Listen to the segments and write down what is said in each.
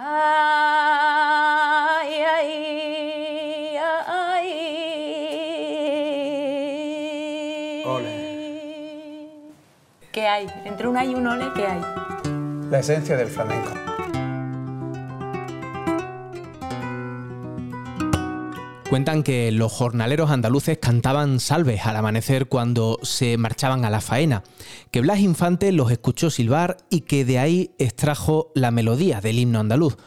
Ay, ay, ay. ¿Qué hay? Entre un ay y un ole, ¿qué hay? La esencia del flamenco. Cuentan que los jornaleros andaluces cantaban salves al amanecer cuando se marchaban a la faena, que Blas Infante los escuchó silbar y que de ahí extrajo la melodía del himno andaluz.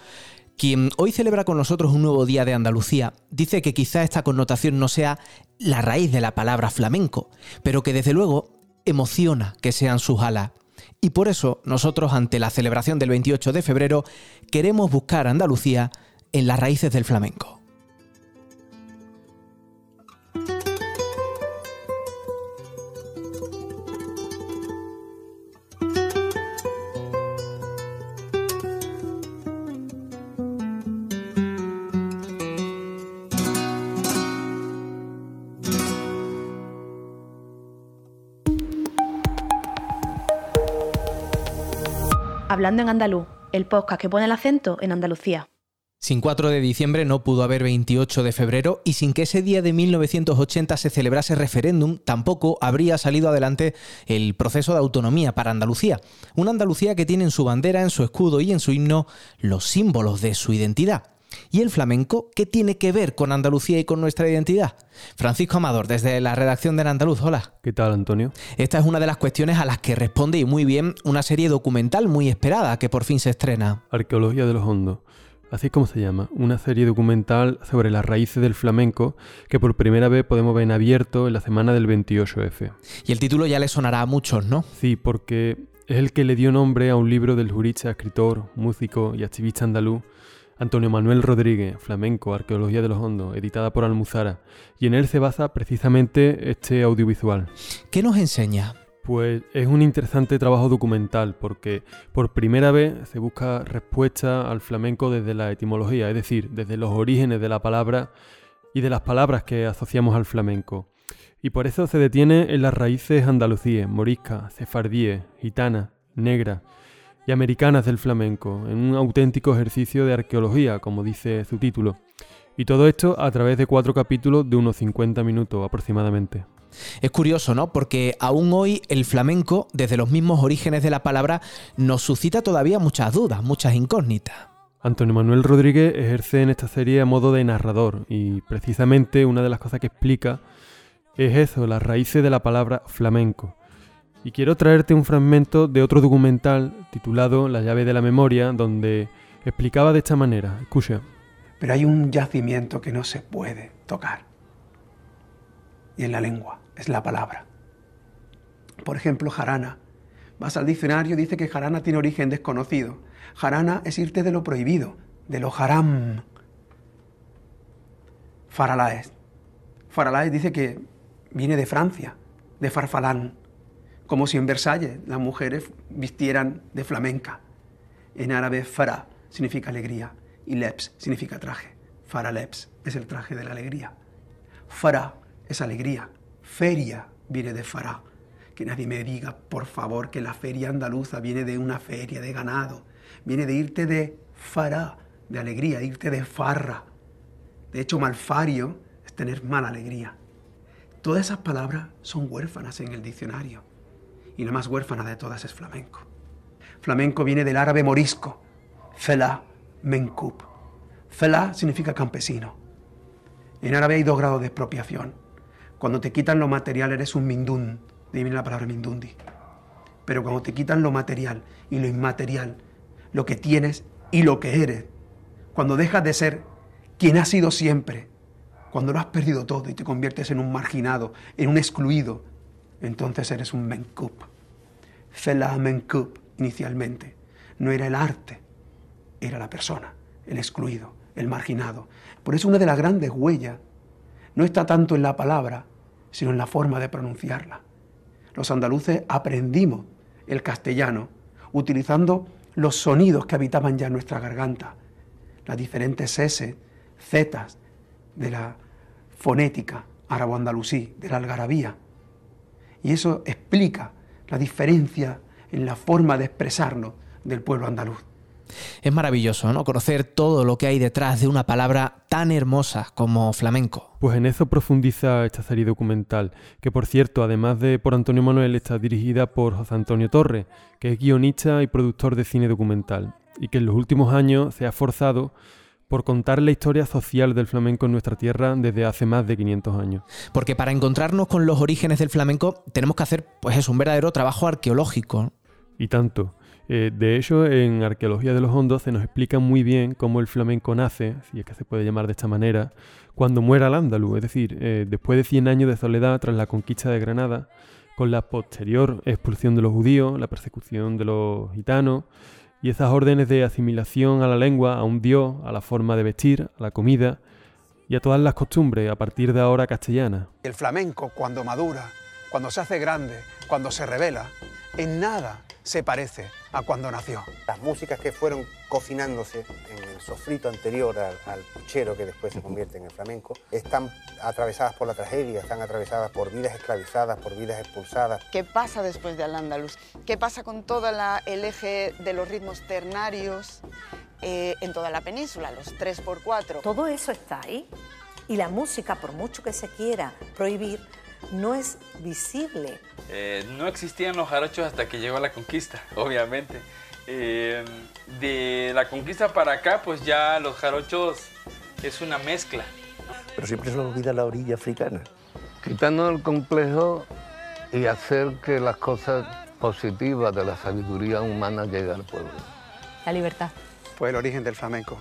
Quien hoy celebra con nosotros un nuevo día de Andalucía dice que quizá esta connotación no sea la raíz de la palabra flamenco, pero que desde luego emociona que sean sus alas. Y por eso nosotros ante la celebración del 28 de febrero queremos buscar Andalucía en las raíces del flamenco. Hablando en andaluz, el podcast que pone el acento en Andalucía. Sin 4 de diciembre no pudo haber 28 de febrero y sin que ese día de 1980 se celebrase referéndum, tampoco habría salido adelante el proceso de autonomía para Andalucía. Una Andalucía que tiene en su bandera, en su escudo y en su himno los símbolos de su identidad. ¿Y el flamenco qué tiene que ver con Andalucía y con nuestra identidad? Francisco Amador, desde la redacción del Andaluz, hola. ¿Qué tal, Antonio? Esta es una de las cuestiones a las que responde y muy bien una serie documental muy esperada que por fin se estrena. Arqueología de los Hondos. Así es como se llama, una serie documental sobre las raíces del flamenco que por primera vez podemos ver en abierto en la semana del 28F. Y el título ya le sonará a muchos, ¿no? Sí, porque es el que le dio nombre a un libro del jurista, escritor, músico y activista andaluz Antonio Manuel Rodríguez, Flamenco, Arqueología de los Hondos, editada por Almuzara, y en él se basa precisamente este audiovisual. ¿Qué nos enseña? Pues es un interesante trabajo documental porque por primera vez se busca respuesta al flamenco desde la etimología, es decir, desde los orígenes de la palabra y de las palabras que asociamos al flamenco. Y por eso se detiene en las raíces andalucíes, morisca, sefardíes, gitana, negra, y americanas del flamenco, en un auténtico ejercicio de arqueología, como dice su título. Y todo esto a través de cuatro capítulos de unos 50 minutos aproximadamente. Es curioso, ¿no? Porque aún hoy el flamenco, desde los mismos orígenes de la palabra, nos suscita todavía muchas dudas, muchas incógnitas. Antonio Manuel Rodríguez ejerce en esta serie a modo de narrador y precisamente una de las cosas que explica es eso, las raíces de la palabra flamenco. Y quiero traerte un fragmento de otro documental titulado La llave de la memoria, donde explicaba de esta manera. Escucha. Pero hay un yacimiento que no se puede tocar. Y en la lengua, es la palabra. Por ejemplo, jarana. Vas al diccionario, dice que jarana tiene origen desconocido. Jarana es irte de lo prohibido, de lo haram. Faralaes. Faralaes dice que viene de Francia, de farfalán como si en Versalles las mujeres vistieran de flamenca. En árabe, farah significa alegría y leps significa traje. Farah leps es el traje de la alegría. Farah es alegría. Feria viene de farah. Que nadie me diga, por favor, que la feria andaluza viene de una feria de ganado. Viene de irte de farah, de alegría, irte de farra. De hecho, malfario es tener mala alegría. Todas esas palabras son huérfanas en el diccionario y la más huérfana de todas es flamenco. Flamenco viene del árabe morisco, fela menkub. Fela significa campesino. En árabe hay dos grados de expropiación. Cuando te quitan lo material eres un mindún, de viene la palabra mindundi. Pero cuando te quitan lo material y lo inmaterial, lo que tienes y lo que eres, cuando dejas de ser quien has sido siempre, cuando lo has perdido todo y te conviertes en un marginado, en un excluido, entonces eres un menkub. Fela Menkub inicialmente. No era el arte, era la persona, el excluido, el marginado. Por eso una de las grandes huellas no está tanto en la palabra, sino en la forma de pronunciarla. Los andaluces aprendimos el castellano utilizando los sonidos que habitaban ya en nuestra garganta, las diferentes S, Z de la fonética árabo-andalusí, de la algarabía. Y eso explica la diferencia en la forma de expresarlo del pueblo andaluz. Es maravilloso, ¿no? Conocer todo lo que hay detrás de una palabra tan hermosa como flamenco. Pues en eso profundiza esta serie documental, que por cierto, además de por Antonio Manuel, está dirigida por José Antonio Torres, que es guionista y productor de cine documental, y que en los últimos años se ha forzado por contar la historia social del flamenco en nuestra tierra desde hace más de 500 años. Porque para encontrarnos con los orígenes del flamenco tenemos que hacer pues es un verdadero trabajo arqueológico. Y tanto. Eh, de hecho, en Arqueología de los Hondos se nos explica muy bien cómo el flamenco nace, si es que se puede llamar de esta manera, cuando muera el ándalus, es decir, eh, después de 100 años de soledad tras la conquista de Granada, con la posterior expulsión de los judíos, la persecución de los gitanos, y esas órdenes de asimilación a la lengua, a un dios, a la forma de vestir, a la comida y a todas las costumbres a partir de ahora castellanas. El flamenco cuando madura, cuando se hace grande, cuando se revela, en nada se parece a cuando nació. Las músicas que fueron cocinándose en el sofrito anterior al, puchero que después se convierte en el flamenco, están atravesadas por la tragedia, están atravesadas por vidas esclavizadas, por vidas expulsadas. ¿Qué pasa después de Al-Ándalus? ¿Qué pasa con todo el eje de los ritmos ternarios eh, en toda la península, los 3x4? Todo eso está ahí y la música, por mucho que se quiera prohibir, no es visible. Eh, no existían los jarochos hasta que llegó la conquista, obviamente. Eh, de la conquista para acá, pues ya los jarochos es una mezcla. Pero siempre se olvida la orilla africana. Quitando el complejo y hacer que las cosas positivas de la sabiduría humana lleguen al pueblo. La libertad. Pues el origen del flamenco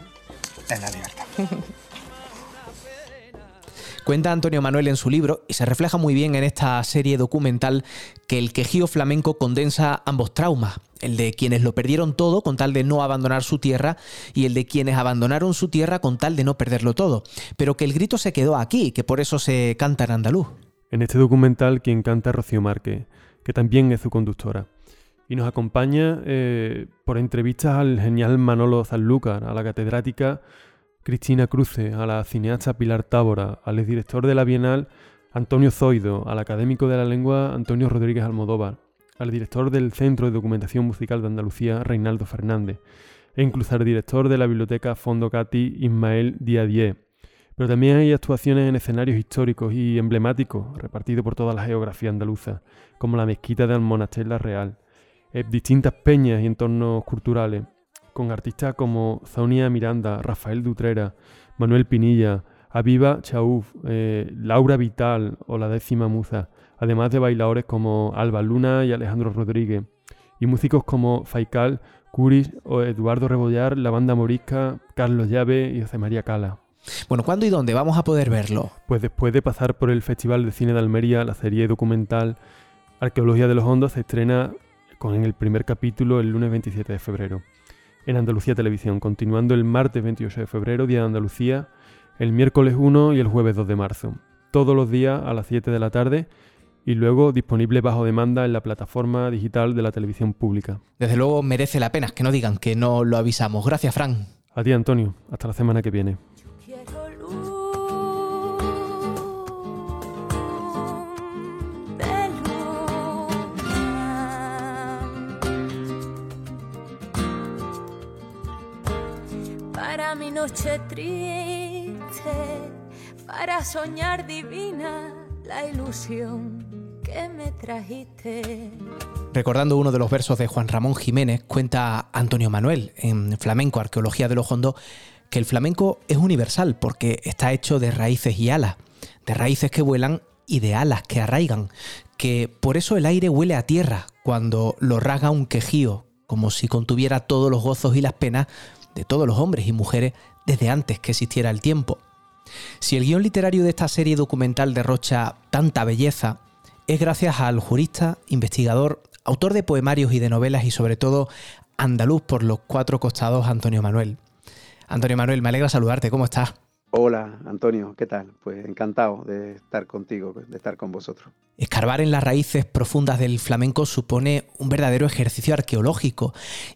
es la libertad. Cuenta Antonio Manuel en su libro, y se refleja muy bien en esta serie documental, que el quejío flamenco condensa ambos traumas, el de quienes lo perdieron todo con tal de no abandonar su tierra y el de quienes abandonaron su tierra con tal de no perderlo todo, pero que el grito se quedó aquí, que por eso se canta en andaluz. En este documental quien canta Rocío Márquez, que también es su conductora. Y nos acompaña eh, por entrevistas al genial Manolo Sanlúcar, a la catedrática Cristina Cruce, a la cineasta Pilar Tábora, al exdirector de la Bienal Antonio Zoido, al académico de la lengua Antonio Rodríguez Almodóvar, al director del Centro de Documentación Musical de Andalucía Reinaldo Fernández, e incluso al director de la Biblioteca Fondo Cati Ismael Diadier. Pero también hay actuaciones en escenarios históricos y emblemáticos repartidos por toda la geografía andaluza, como la mezquita de Almonachet Real, eh, distintas peñas y entornos culturales, con artistas como Zaunia Miranda, Rafael Dutrera, Manuel Pinilla, Aviva Chauf, eh, Laura Vital o la décima muza, además de bailadores como Alba Luna y Alejandro Rodríguez, y músicos como Faical, Curis o Eduardo Rebollar, la banda morisca, Carlos Llave y José María Cala. Bueno, ¿cuándo y dónde vamos a poder verlo? Pues después de pasar por el Festival de Cine de Almería, la serie documental Arqueología de los Hondos se estrena con el primer capítulo el lunes 27 de febrero en Andalucía Televisión, continuando el martes 28 de febrero, Día de Andalucía, el miércoles 1 y el jueves 2 de marzo. Todos los días a las 7 de la tarde y luego disponible bajo demanda en la plataforma digital de la televisión pública. Desde luego merece la pena que no digan que no lo avisamos. Gracias, Fran. A ti, Antonio. Hasta la semana que viene. Mi noche triste, para soñar divina la ilusión que me trajiste. Recordando uno de los versos de Juan Ramón Jiménez, cuenta Antonio Manuel en Flamenco, Arqueología de los Hondos, que el flamenco es universal porque está hecho de raíces y alas, de raíces que vuelan y de alas que arraigan, que por eso el aire huele a tierra cuando lo rasga un quejío, como si contuviera todos los gozos y las penas de todos los hombres y mujeres desde antes que existiera el tiempo. Si el guion literario de esta serie documental derrocha tanta belleza, es gracias al jurista, investigador, autor de poemarios y de novelas y sobre todo andaluz por los cuatro costados Antonio Manuel. Antonio Manuel, me alegra saludarte, ¿cómo estás? Hola, Antonio, ¿qué tal? Pues encantado de estar contigo, de estar con vosotros. Escarbar en las raíces profundas del flamenco supone un verdadero ejercicio arqueológico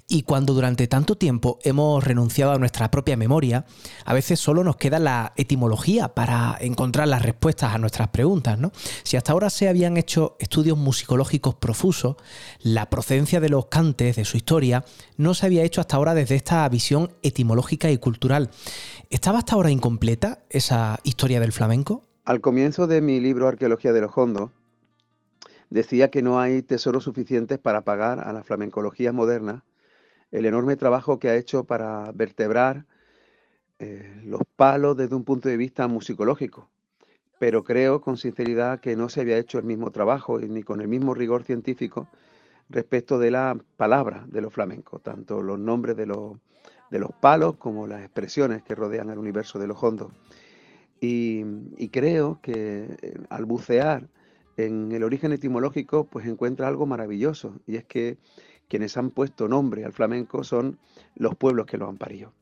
y cuando durante tanto tiempo hemos renunciado a nuestra propia memoria, a veces solo nos queda la etimología para encontrar las respuestas a nuestras preguntas. ¿no? Si hasta ahora se habían hecho estudios musicológicos profusos, la procedencia de los cantes, de su historia, no se había hecho hasta ahora desde esta visión etimológica y cultural. ¿Estaba hasta ahora incompleta esa historia del flamenco? Al comienzo de mi libro Arqueología de los Hondos, decía que no hay tesoros suficientes para pagar a la flamencología moderna el enorme trabajo que ha hecho para vertebrar eh, los palos desde un punto de vista musicológico. Pero creo con sinceridad que no se había hecho el mismo trabajo ni con el mismo rigor científico respecto de la palabra de los flamencos, tanto los nombres de los, de los palos como las expresiones que rodean el universo de los hondos. Y, y creo que eh, al bucear en el origen etimológico pues encuentra algo maravilloso y es que quienes han puesto nombre al flamenco son los pueblos que lo han parido.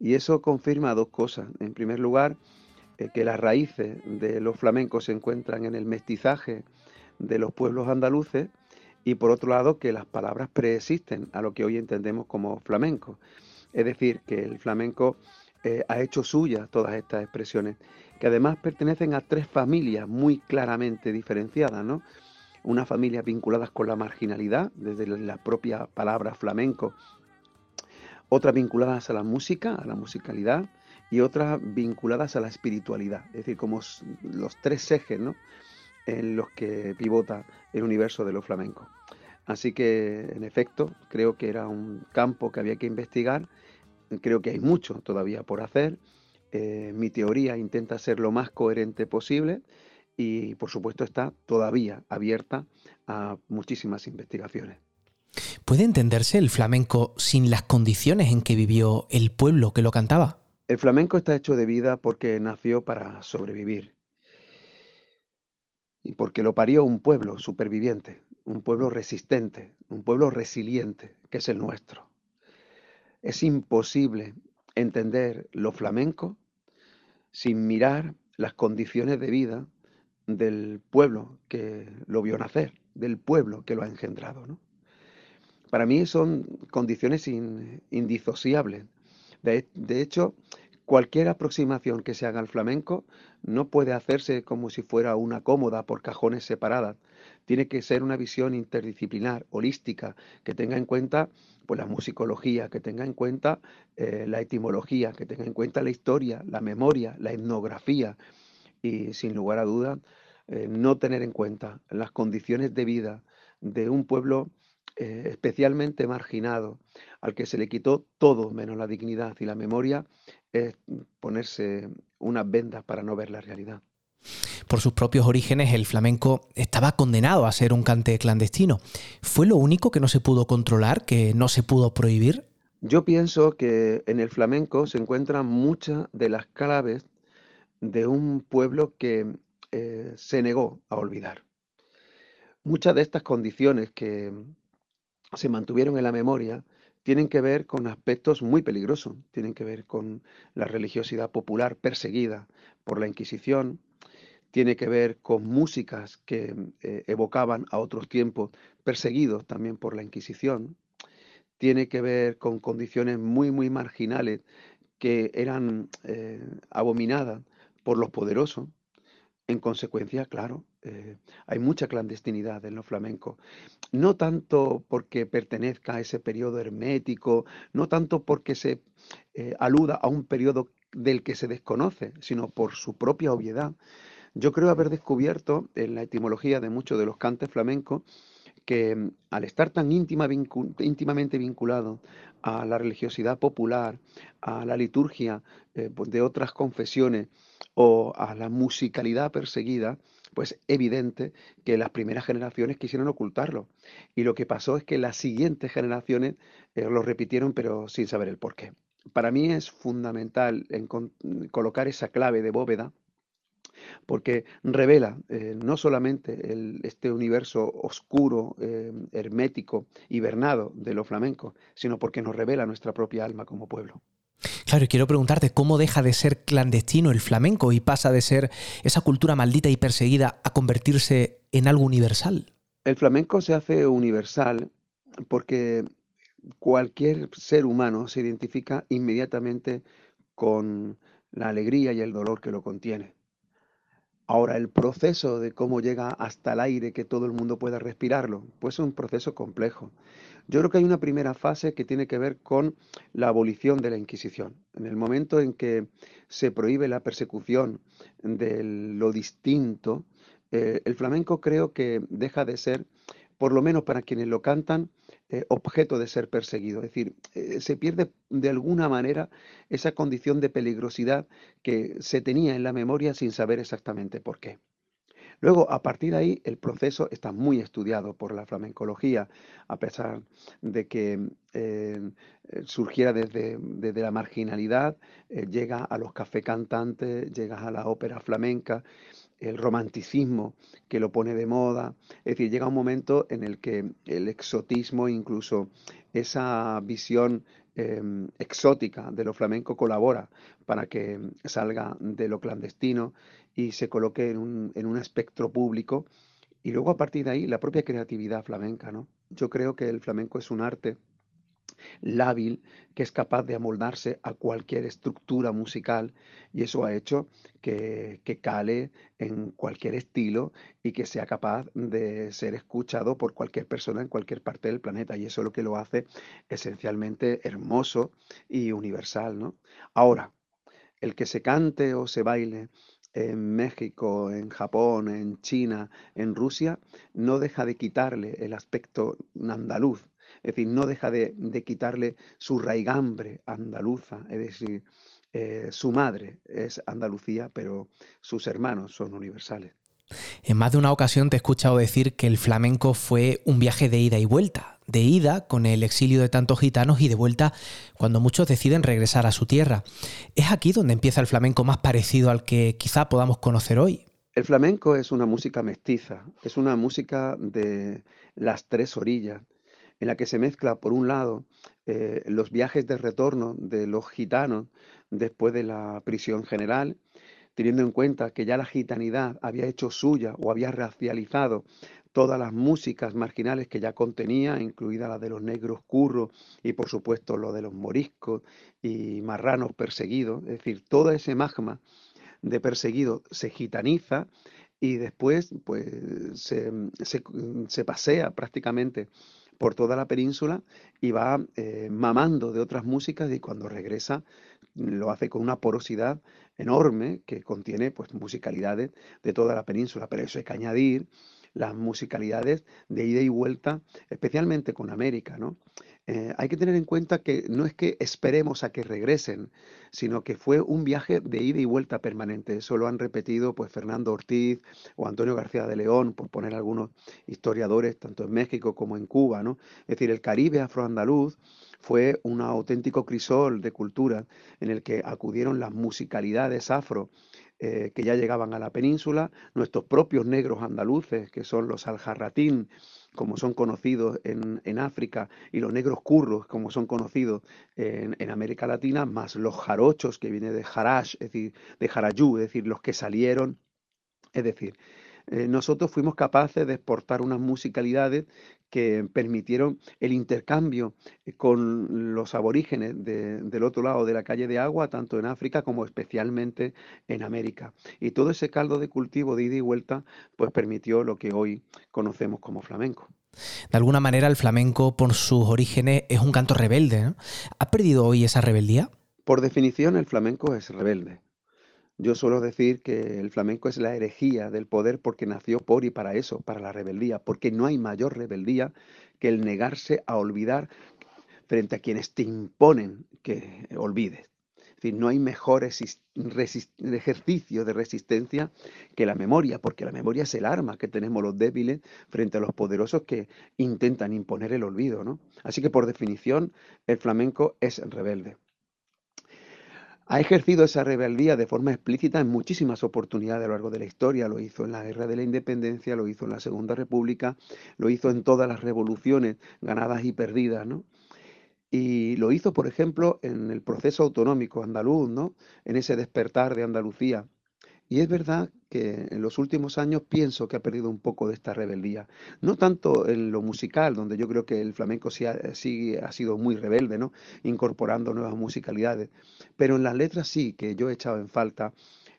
Y eso confirma dos cosas. En primer lugar, eh, que las raíces de los flamencos se encuentran en el mestizaje de los pueblos andaluces y por otro lado que las palabras preexisten a lo que hoy entendemos como flamenco. Es decir, que el flamenco eh, ha hecho suya todas estas expresiones que además pertenecen a tres familias muy claramente diferenciadas, ¿no? Unas familias vinculadas con la marginalidad, desde la propia palabra flamenco, otras vinculadas a la música, a la musicalidad, y otras vinculadas a la espiritualidad, es decir, como los tres ejes ¿no? en los que pivota el universo de los flamencos. Así que, en efecto, creo que era un campo que había que investigar, creo que hay mucho todavía por hacer, eh, mi teoría intenta ser lo más coherente posible y por supuesto está todavía abierta a muchísimas investigaciones. ¿Puede entenderse el flamenco sin las condiciones en que vivió el pueblo que lo cantaba? El flamenco está hecho de vida porque nació para sobrevivir y porque lo parió un pueblo superviviente, un pueblo resistente, un pueblo resiliente, que es el nuestro. Es imposible entender lo flamenco sin mirar las condiciones de vida del pueblo que lo vio nacer, del pueblo que lo ha engendrado. Para mí son condiciones indisociables. de, hecho, cualquier aproximación que se haga al flamenco no puede hacerse como si fuera una cómoda por cajones separadas. Tiene que ser una visión interdisciplinar, holística, que tenga en cuenta pues la musicología, que tenga en cuenta eh, la etimología, que tenga en cuenta la historia, la memoria, la etnografía y sin lugar a dudas eh, no tener en cuenta las condiciones de vida de un pueblo eh, especialmente marginado, al que se le quitó todo menos la dignidad y la memoria, es ponerse unas vendas para no ver la realidad. Por sus propios orígenes, el flamenco estaba condenado a ser un cante clandestino. ¿Fue lo único que no se pudo controlar, que no se pudo prohibir? Yo pienso que en el flamenco se encuentran muchas de las claves de un pueblo que eh, se negó a olvidar. Muchas de estas condiciones que se mantuvieron en la memoria tienen que ver con aspectos muy peligrosos, tienen que ver con la religiosidad popular perseguida por la Inquisición, tiene que ver con músicas que eh, evocaban a otros tiempos perseguidos también por la Inquisición, tiene que ver con condiciones muy, muy marginales que eran eh, abominadas por los poderosos. En consecuencia, claro, eh, hay mucha clandestinidad en los flamencos. No tanto porque pertenezca a ese periodo hermético, no tanto porque se aluda a un periodo del que se desconoce, sino por su propia obviedad. Yo creo haber descubierto en la etimología de muchos de los cantes flamencos que mm, al estar tan íntimamente vinculado a la religiosidad popular, a la liturgia eh, pues, de otras confesiones o a la musicalidad perseguida, pues evidente que las primeras generaciones quisieron ocultarlo. Y lo que pasó es que las siguientes generaciones eh, lo repitieron pero sin saber el porqué. Para mí es fundamental colocar esa clave de bóveda porque revela eh, no solamente este universo oscuro, eh, hermético, hibernado de los flamencos, sino porque nos revela nuestra propia alma como pueblo. Claro, y quiero preguntarte cómo deja de ser clandestino el flamenco y pasa de ser esa cultura maldita y perseguida a convertirse en algo universal. El flamenco se hace universal porque cualquier ser humano se identifica inmediatamente con la alegría y el dolor que lo contiene. Ahora, el proceso de cómo llega hasta el aire que todo el mundo pueda respirarlo, pues es un proceso complejo. Yo creo que hay una primera fase que tiene que ver con la abolición de la Inquisición. En el momento en que se prohíbe la persecución de lo distinto, eh, el flamenco creo que deja de ser, por lo menos para quienes lo cantan, eh, objeto de ser perseguido. Es decir, eh, se pierde de alguna manera esa condición de peligrosidad que se tenía en la memoria sin saber exactamente por qué. Luego, a partir de ahí, el proceso está muy estudiado por la flamencología, a pesar de que eh, surgiera desde, desde, la marginalidad, llega a los café cantantes, llega a la ópera flamenca el romanticismo que lo pone de moda. Es decir, llega un momento en el que el exotismo, incluso esa visión em, exótica de lo flamenco colabora para que salga de lo clandestino y se coloque en un, en un espectro público. Y luego a partir de ahí la propia creatividad flamenca, ¿no? Yo creo que el flamenco es un arte lábil que es capaz de amoldarse a cualquier estructura musical y eso ha hecho que, cale en cualquier estilo y que sea capaz de ser escuchado por cualquier persona en cualquier parte del planeta y eso es lo que lo hace esencialmente hermoso y universal. ¿no? Ahora, el que se cante o se baile en México, en Japón, en China, en Rusia, no deja de quitarle el aspecto andaluz es decir, no deja de, quitarle su raigambre andaluza, es decir, eh, su madre es Andalucía, pero sus hermanos son universales. En más de una ocasión te he escuchado decir que el flamenco fue un viaje de ida y vuelta, de ida con el exilio de tantos gitanos y de vuelta cuando muchos deciden regresar a su tierra. ¿Es aquí donde empieza el flamenco más parecido al que quizá podamos conocer hoy? El flamenco es una música mestiza, es una música de las tres orillas en la que se mezcla, por un lado, eh, los viajes de retorno de los gitanos después de la prisión general, teniendo en cuenta que ya la gitanidad había hecho suya o había racializado todas las músicas marginales que ya contenía, incluida la de los negros curros y por supuesto lo de los moriscos y marranos perseguidos, es decir, todo ese magma de perseguido se gitaniza y después pues se, se pasea prácticamente por toda la península y va eh, mamando de otras músicas y cuando regresa lo hace con una porosidad enorme que contiene pues musicalidades de toda la península, pero eso hay que añadir las musicalidades de ida y vuelta, especialmente con América, ¿no? Eh, hay que tener en cuenta que no es que esperemos a que regresen, sino que fue un viaje de ida y vuelta permanente. Eso lo han repetido pues Fernando Ortiz o Antonio García de León, por poner algunos historiadores, tanto en México como en Cuba. ¿no? Es decir, el Caribe afroandaluz fue un auténtico crisol de cultura en el que acudieron las musicalidades afro eh, que ya llegaban a la península, nuestros propios negros andaluces, que son los aljarratín, como son conocidos en, África, y los negros curros, como son conocidos en, América Latina, más los jarochos, que viene de jarash, es decir, de jarayú, es decir, los que salieron, es decir, eh, nosotros fuimos capaces de exportar unas musicalidades que permitieron el intercambio eh, con los aborígenes del otro lado de la calle de agua, tanto en África como especialmente en América. Y todo ese caldo de cultivo de ida y vuelta, pues permitió lo que hoy conocemos como flamenco. De alguna manera el flamenco, por sus orígenes, es un canto rebelde. ¿Ha perdido hoy esa rebeldía? Por definición, el flamenco es rebelde. Yo suelo decir que el flamenco es la herejía del poder porque nació por y para eso, para la rebeldía, porque no hay mayor rebeldía que el negarse a olvidar frente a quienes te imponen que olvides. Es decir, no hay mejor ejercicio de resistencia que la memoria, porque la memoria es el arma que tenemos los débiles frente a los poderosos que intentan imponer el olvido. ¿no? Así que por definición el flamenco es rebelde ha ejercido esa rebeldía de forma explícita en muchísimas oportunidades a lo largo de la historia. Lo hizo en la Guerra de la Independencia, lo hizo en la Segunda República, lo hizo en todas las revoluciones ganadas y perdidas. ¿no? Y lo hizo, por ejemplo, en el proceso autonómico andaluz, ¿no? En ese despertar de Andalucía. Y es verdad que en los últimos años pienso que ha perdido un poco de esta rebeldía. No tanto en lo musical, donde yo creo que el flamenco sí ha, sí ha sido muy rebelde, ¿no? Incorporando nuevas musicalidades. Pero en las letras sí, que yo he echado en falta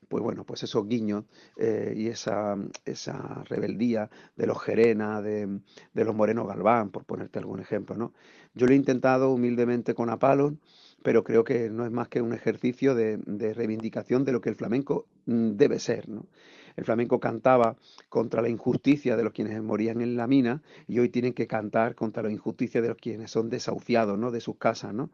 pues bueno, pues esos guiños eh, y esa, esa rebeldía de los Gerena, de, de los Moreno Galván, por ponerte algún ejemplo, ¿no? Yo lo he intentado humildemente con Apalon, pero creo que no es más que un ejercicio de, de reivindicación de lo que el flamenco mm, debe ser, ¿no? El flamenco cantaba contra la injusticia de los quienes morían en la mina y hoy tienen que cantar contra la injusticia de los quienes son desahuciados, ¿no? De sus casas, ¿no?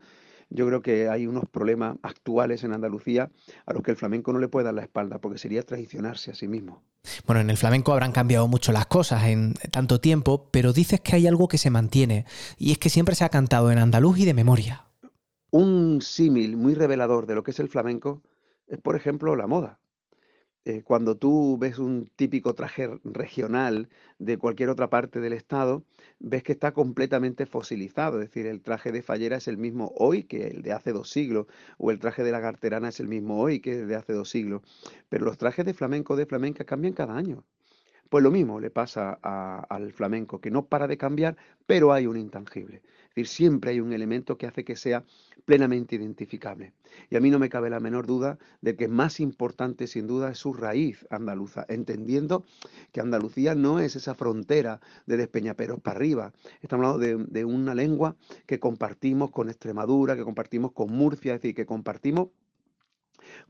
Yo creo que hay unos problemas actuales en Andalucía a los que el flamenco no le puede dar la espalda, porque sería traicionarse a sí mismo. Bueno, en el flamenco habrán cambiado mucho las cosas en tanto tiempo, pero dices que hay algo que se mantiene, y es que siempre se ha cantado en andaluz y de memoria. Un símil muy revelador de lo que es el flamenco es, por ejemplo, la moda. Eh, cuando tú ves un típico traje regional de cualquier otra parte del estado, ves que está completamente fosilizado, es decir, el traje de fallera es el mismo hoy que el de hace dos siglos, o el traje de la garterana es el mismo hoy que el de hace dos siglos, pero los trajes de flamenco de flamenca cambian cada año. Pues lo mismo le pasa al flamenco, que no para de cambiar, pero hay un intangible. Decir, siempre hay un elemento que hace que sea plenamente identificable. Y a mí no me cabe la menor duda de que más importante sin duda es su raíz andaluza, entendiendo que Andalucía no es esa frontera de Despeñaperos para arriba. Estamos hablando de, una lengua que compartimos con Extremadura, que compartimos con Murcia, es decir, que compartimos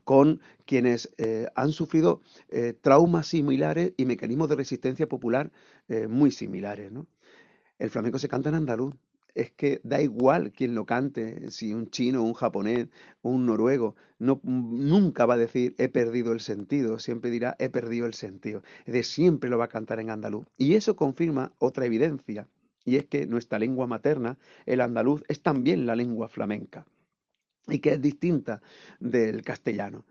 con quienes eh, han sufrido eh, traumas similares y mecanismos de resistencia popular eh, muy similares. El flamenco se canta en andaluz. Es que da igual quien lo cante, si un chino, un japonés, un noruego, no, nunca va a decir he perdido el sentido, siempre dirá he perdido el sentido. Es decir, siempre lo va a cantar en andaluz. Y eso confirma otra evidencia, y es que nuestra lengua materna, el andaluz, es también la lengua flamenca y que es distinta del castellano.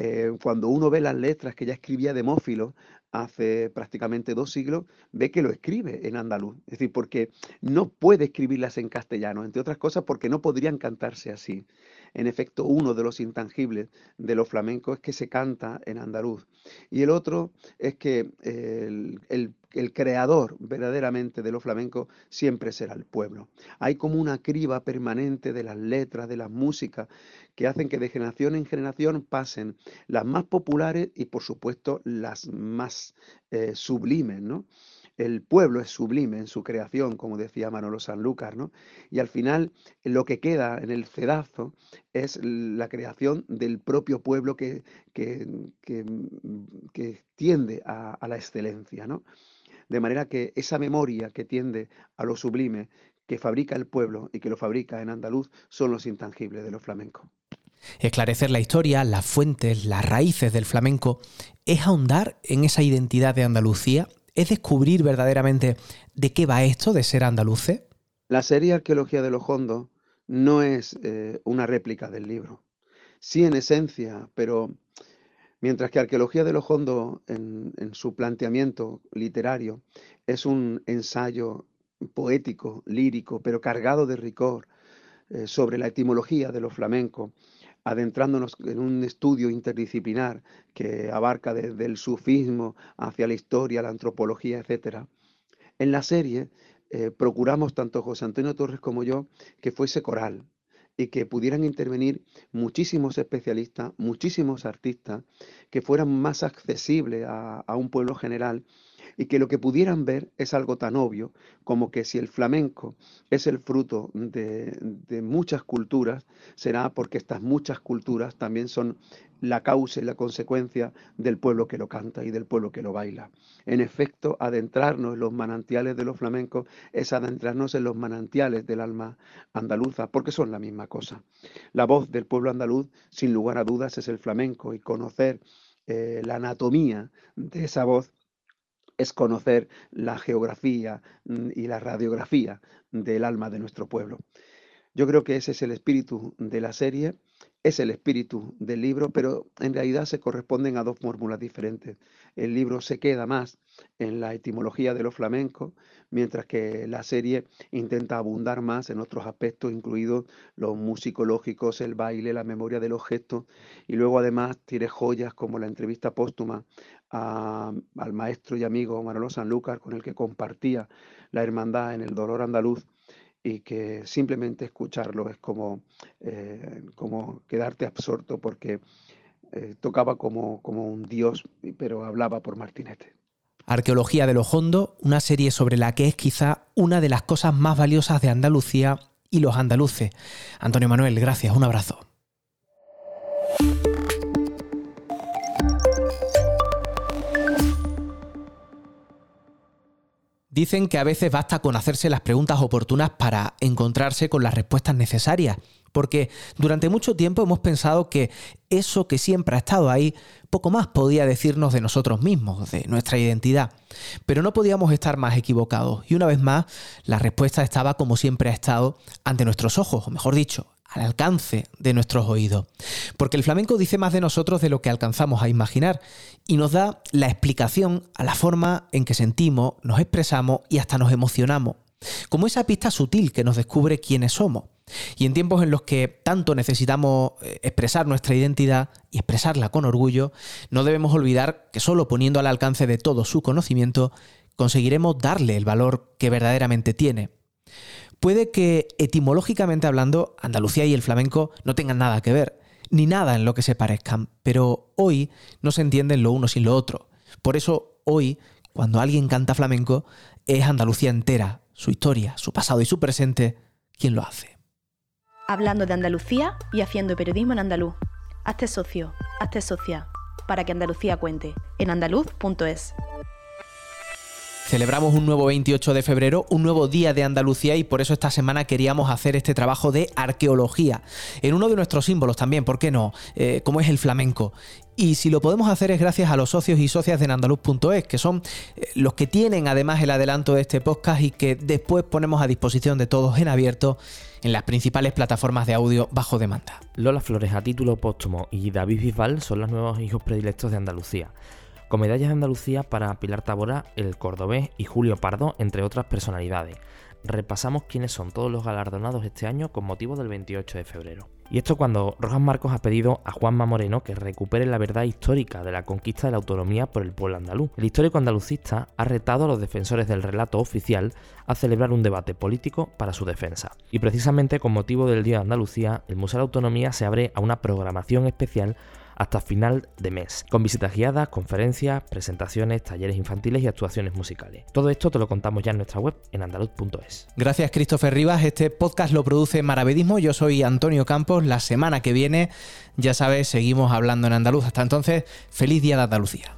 Eh, cuando uno ve las letras que ya escribía Demófilo hace prácticamente dos siglos, ve que lo escribe en andaluz. Es decir, porque no puede escribirlas en castellano, entre otras cosas porque no podrían cantarse así. En efecto, uno de los intangibles de los flamencos es que se canta en andaluz. Y el otro es que el, el- creador verdaderamente de los flamencos siempre será el pueblo. Hay como una criba permanente de las letras, de las músicas, que hacen que de generación en generación pasen las más populares y, por supuesto, las más eh, sublimes, ¿no? El pueblo es sublime en su creación, como decía Manolo Sanlúcar, ¿no? Y al final lo que queda en el cedazo es la creación del propio pueblo que, que, que, tiende a, la excelencia, ¿no? De manera que esa memoria que tiende a lo sublime, que fabrica el pueblo y que lo fabrica en andaluz, son los intangibles de los flamencos. Esclarecer la historia, las fuentes, las raíces del flamenco, es ahondar en esa identidad de Andalucía, es descubrir verdaderamente de qué va esto de ser andaluces. La serie Arqueología de los Hondos no es eh, una réplica del libro. Sí en esencia, pero mientras que Arqueología de los Hondos en, su planteamiento literario es un ensayo poético, lírico, pero cargado de rigor eh, sobre la etimología de los flamencos, adentrándonos en un estudio interdisciplinar que abarca desde el sufismo hacia la historia, la antropología, etcétera. En la serie eh, procuramos, tanto José Antonio Torres como yo, que fuese coral y que pudieran intervenir muchísimos especialistas, muchísimos artistas, que fueran más accesibles a un pueblo general y que lo que pudieran ver es algo tan obvio como que si el flamenco es el fruto de, de muchas culturas, será porque estas muchas culturas también son la causa y la consecuencia del pueblo que lo canta y del pueblo que lo baila. En efecto, adentrarnos en los manantiales de los flamencos es adentrarnos en los manantiales del alma andaluza, porque son la misma cosa. La voz del pueblo andaluz, sin lugar a dudas, es el flamenco y conocer eh, la anatomía de esa voz es conocer la geografía mm, y la radiografía del alma de nuestro pueblo. Yo creo que ese es el espíritu de la serie es el espíritu del libro, pero en realidad se corresponden a dos fórmulas diferentes. El libro se queda más en la etimología de los flamencos, mientras que la serie intenta abundar más en otros aspectos, incluidos los musicológicos, el baile, la memoria de los gestos, y luego además tiene joyas como la entrevista póstuma al maestro y amigo Manolo Sanlúcar, con el que compartía la hermandad en el dolor andaluz, y que simplemente escucharlo es como, eh, como quedarte absorto porque eh, tocaba como, como un dios, pero hablaba por Martinete. Arqueología de los Hondo, una serie sobre la que es quizá una de las cosas más valiosas de Andalucía y los andaluces. Antonio Manuel, gracias, un abrazo. Dicen que a veces basta con hacerse las preguntas oportunas para encontrarse con las respuestas necesarias, porque durante mucho tiempo hemos pensado que eso que siempre ha estado ahí, poco más podía decirnos de nosotros mismos, de nuestra identidad. Pero no podíamos estar más equivocados, y una vez más, la respuesta estaba como siempre ha estado ante nuestros ojos, o mejor dicho, al alcance de nuestros oídos. Porque el flamenco dice más de nosotros de lo que alcanzamos a imaginar y nos da la explicación a la forma en que sentimos, nos expresamos y hasta nos emocionamos. Como esa pista sutil que nos descubre quiénes somos. Y en tiempos en los que tanto necesitamos eh, expresar nuestra identidad y expresarla con orgullo, no debemos olvidar que solo poniendo al alcance de todo su conocimiento conseguiremos darle el valor que verdaderamente tiene. Puede que etimológicamente hablando Andalucía y el flamenco no tengan nada que ver, ni nada en lo que se parezcan, pero hoy no se entienden lo uno sin lo otro. Por eso hoy, cuando alguien canta flamenco, es Andalucía entera, su historia, su pasado y su presente, quien lo hace. Hablando de Andalucía y haciendo periodismo en andaluz. Hazte socio, hazte socia, para que Andalucía cuente, en andaluz.es. Celebramos un nuevo 28 de febrero, un nuevo día de Andalucía y por eso esta semana queríamos hacer este trabajo de arqueología. En uno de nuestros símbolos también, ¿por qué no? Eh, como es el flamenco. Y si lo podemos hacer es gracias a los socios y socias de andaluz.es, que son eh, los que tienen además el adelanto de este podcast y que después ponemos a disposición de todos en abierto en las principales plataformas de audio bajo demanda. Lola Flores a título póstumo y David Bisbal son los nuevos hijos predilectos de Andalucía con medallas de Andalucía para Pilar Tabora, el cordobés y Julio Pardo, entre otras personalidades. Repasamos quiénes son todos los galardonados este año con motivo del 28 de febrero. Y esto cuando Rojas Marcos ha pedido a Juanma Moreno que recupere la verdad histórica de la conquista de la autonomía por el pueblo andaluz. El histórico andalucista ha retado a los defensores del relato oficial a celebrar un debate político para su defensa. Y precisamente con motivo del Día de Andalucía, el Museo de Autonomía se abre a una programación especial hasta final de mes, con visitas guiadas, conferencias, presentaciones, talleres infantiles y actuaciones musicales. Todo esto te lo contamos ya en nuestra web en andaluz.es. Gracias Christopher Rivas, este podcast lo produce Maravedismo, yo soy Antonio Campos, la semana que viene, ya sabes, seguimos hablando en andaluz. Hasta entonces, feliz día de Andalucía.